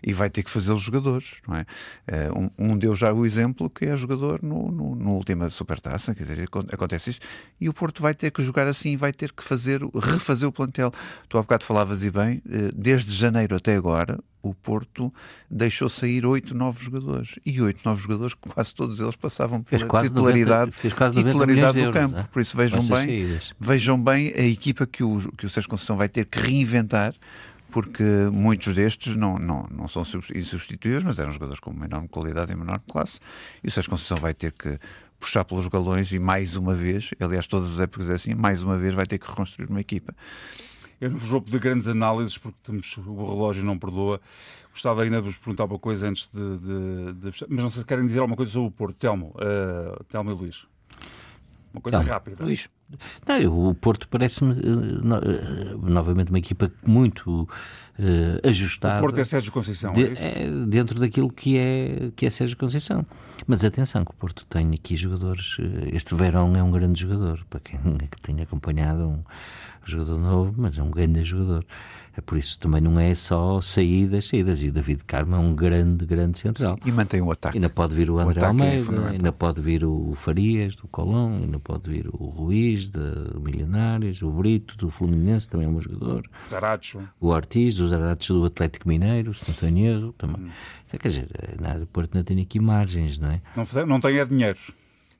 e vai ter que fazê-los jogadores. Não é? Eh, um, um deu já o exemplo que é jogador no, no, no última supertaça, quer dizer, acontece isto, e o Porto vai ter que jogar assim, vai ter que fazer, refazer o plantel. Tu há bocado falavas e bem, eh, desde janeiro até agora, o Porto deixou sair oito novos jogadores. E oito novos jogadores, quase todos eles passavam pela titularidade, 90, titularidade do euros, campo. Né? Por isso vejam bem, vejam bem a equipa que o, que o Sérgio Conceição vai ter que reinventar porque muitos destes não, não, não são insubstituíveis, mas eram jogadores com uma enorme qualidade e menor classe, e o Sérgio Conceição vai ter que puxar pelos galões e mais uma vez, aliás todas as épocas é assim, mais uma vez vai ter que reconstruir uma equipa. Eu não vos vou pedir grandes análises porque temos, o relógio não perdoa. Gostava ainda de vos perguntar uma coisa antes de, de, de Mas não sei se querem dizer alguma coisa sobre o Porto. Telmo, uh, Telmo e Luís. Uma coisa rápida. Luís. Não, o Porto parece-me uh, novamente uma equipa muito uh, ajustada. O Porto é Sérgio Conceição, de, é isso? É, dentro daquilo que é, que é Sérgio Conceição. Mas atenção, que o Porto tem aqui jogadores. Este Verão é um grande jogador, para quem que tenha acompanhado um jogador novo, mas é um grande jogador. É por isso também não é só saídas, saídas. E o David Carmo é um grande, grande central. E mantém o ataque. Ainda pode vir o André o é Almeida, é ainda pode vir o Farias, do Colón, ainda pode vir o Ruiz, do Milionários, o Brito, do Fluminense, também é um jogador. Zaracho. O Ortiz, o Zaracho do Atlético Mineiro, se não tenho erro, também. Hum. Quer dizer, nada, o Porto não tem aqui margens, não é? Não, não tem é dinheiro.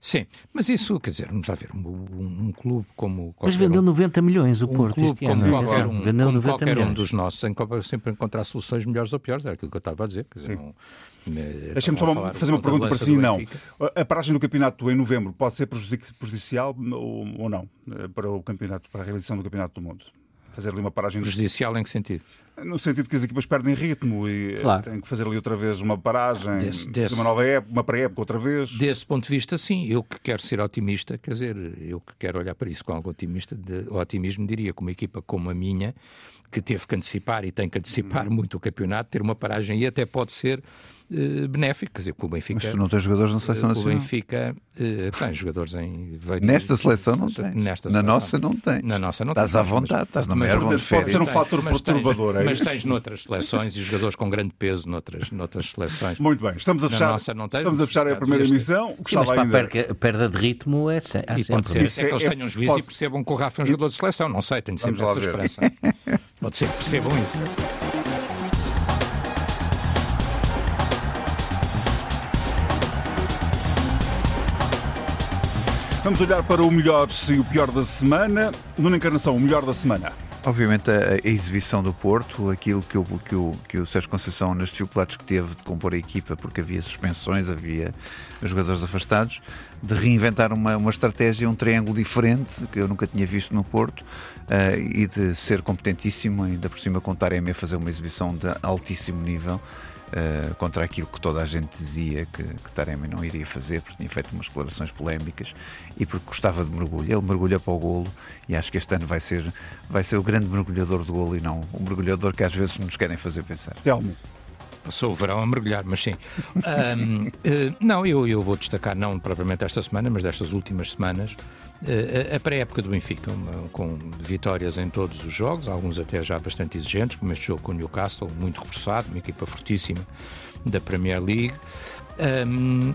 Sim, mas isso, quer dizer, vamos lá ver, um, um, um clube como. Mas vendeu 90 milhões o Porto um este ano. Qualquer um, vendeu como 90 qualquer milhões. um dos nossos, em sempre encontrar soluções melhores ou piores, era aquilo que eu estava a dizer. Quer dizer, Sim. Deixa-me só fazer uma pergunta para si, não. A paragem do campeonato em novembro pode ser prejudicial ou, ou não eh, para o campeonato, para a realização do campeonato do mundo? Fazer ali uma paragem. Prejudicial em que sentido? No sentido que as equipas perdem ritmo e eh, claro. têm que fazer ali outra vez uma paragem, desse, desse, uma nova época, uma pré-época outra vez. Desse ponto de vista, sim. Eu que quero ser otimista, quer dizer, eu que quero olhar para isso com algum otimista, de, otimismo, diria que uma equipa como a minha, que teve que antecipar e tem que antecipar uhum. muito o campeonato, ter uma paragem e até pode ser uh, benéfico. Quer dizer, o Benfica. Mas tu não tens jogadores na seleção nacional? O Benfica uh, tem jogadores em. Nesta seleção não tens. Nesta na nossa não tens. Na nossa não Estás à vontade, estás na maior de férias. Pode ser um fator perturbador, tens, é Mas tens noutras seleções e jogadores com grande peso noutras, noutras seleções. Muito bem, estamos a fechar, na nossa não tens, estamos a fechar a primeira emissão. Sim, mas para ainda... a perda de ritmo é, se, e pode ser, é que eles tenham juízo pode... e percebam que o Rafa é um jogador de seleção. Não sei, tenho sempre essa esperança. pode ser que percebam isso. Vamos olhar para o melhor e o pior da semana. Numa encarnação, o melhor da semana. Obviamente a, a, exibição do Porto, aquilo que o, que o, que o Sérgio Conceição nas dificuldades que teve de compor a equipa, porque havia suspensões, havia jogadores afastados, de reinventar uma, uma estratégia, um triângulo diferente, que eu nunca tinha visto no Porto, uh, e de ser competentíssimo, ainda por cima Taremi a fazer uma exibição de altíssimo nível. Uh, contra aquilo que toda a gente dizia que, que Taremi não iria fazer, porque tinha feito umas declarações polémicas e porque gostava de mergulho. Ele mergulha para o golo e acho que este ano vai ser, vai ser o grande mergulhador do golo e não o mergulhador que às vezes nos querem fazer pensar. Telmo. Passou o verão a mergulhar, mas sim. Um, uh, eh, não, eu, eu vou destacar, não propriamente esta semana, mas destas últimas semanas, a pré-época do Benfica, uma, com vitórias em todos os jogos, alguns até já bastante exigentes, como este jogo com o Newcastle, muito reforçado, uma equipa fortíssima da Premier League. Um,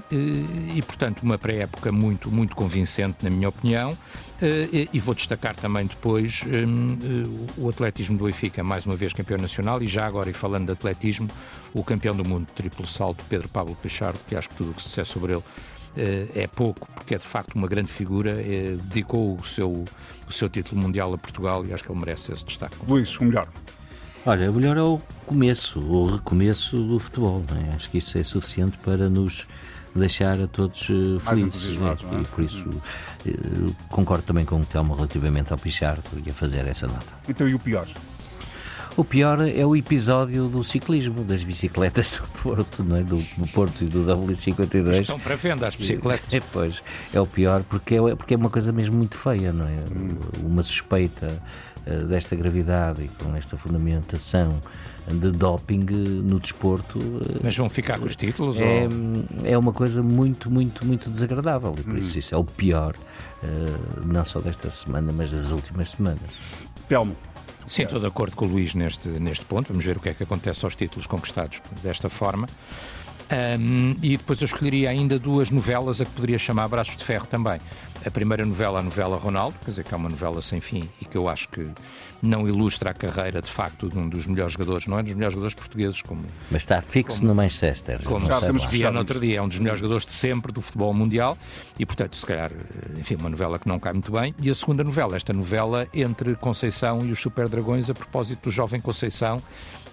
e, portanto, uma pré-época muito, muito convincente, na minha opinião. Uh, e vou destacar também depois um, uh, o atletismo do Benfica, mais uma vez campeão nacional, e já agora, e falando de atletismo, o campeão do mundo, triplo salto, Pedro Pablo Pichardo, que acho que tudo o que se disser sobre ele é pouco, porque é de facto uma grande figura, dedicou o seu, o seu título mundial a Portugal e acho que ele merece esse destaque. Luís, o melhor. Olha, o melhor é o começo, o recomeço do futebol. É? Acho que isso é suficiente para nos deixar a todos uh, felizes. Né? É? E por isso uh, concordo também com o Telmo relativamente ao Pichardo e a fazer essa nota. Então, e o pior? O pior é o episódio do ciclismo, das bicicletas do Porto, não é? do, do Porto e do W52. Estão para venda as bicicletas. É, pois, é o pior porque é, porque é uma coisa mesmo muito feia, não é? Hum. Uma suspeita eh, desta gravidade e com esta fundamentação de doping no desporto. Eh, Mas vão ficar com os títulos? É, ou... é uma coisa muito, muito, muito desagradável e por isso hum. isso é o pior, eh, não só desta semana, mas das últimas semanas. Telmo. Sim, estou de acordo com o Luís neste, neste ponto. Vamos ver o que é que acontece aos títulos conquistados desta forma. Um, e depois eu escolheria ainda duas novelas a que poderia chamar Braços de Ferro também. A primeira novela, a novela Ronaldo, quer dizer, que é uma novela sem fim e que eu acho que não ilustra a carreira, de facto, de um dos melhores jogadores, não é dos melhores jogadores portugueses, como... Mas está fixo como, no Manchester. Como já temos via no outro dia, é um dos melhores jogadores de sempre do futebol mundial e, portanto, se calhar, enfim, uma novela que não cai muito bem. E a segunda novela, esta novela entre Conceição e os Super Dragões, a propósito do jovem Conceição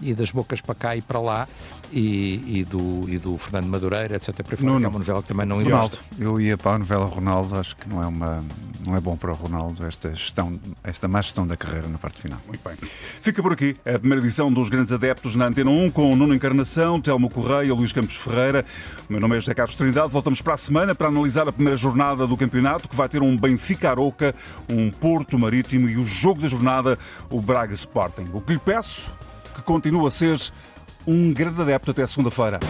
e das bocas para cá e para lá, e, e, do, e do Fernando Madureira, etc. Para fora, é uma novela que também não Ronaldo, eu ia para a novela Ronaldo, acho que não é, uma, não é bom para o Ronaldo esta, gestão, esta má gestão da carreira na parte final. Muito bem. Fica por aqui a primeira edição dos Grandes Adeptos na Antena 1 com o Nuno Encarnação, Telmo Correia, Luís Campos Ferreira. O meu nome é José Carlos Trindade. Voltamos para a semana para analisar a primeira jornada do campeonato, que vai ter um Benfica Aroca, um Porto Marítimo e o jogo da jornada, o Braga Sporting. O que lhe peço que continua a ser um grande adepto até segunda-feira.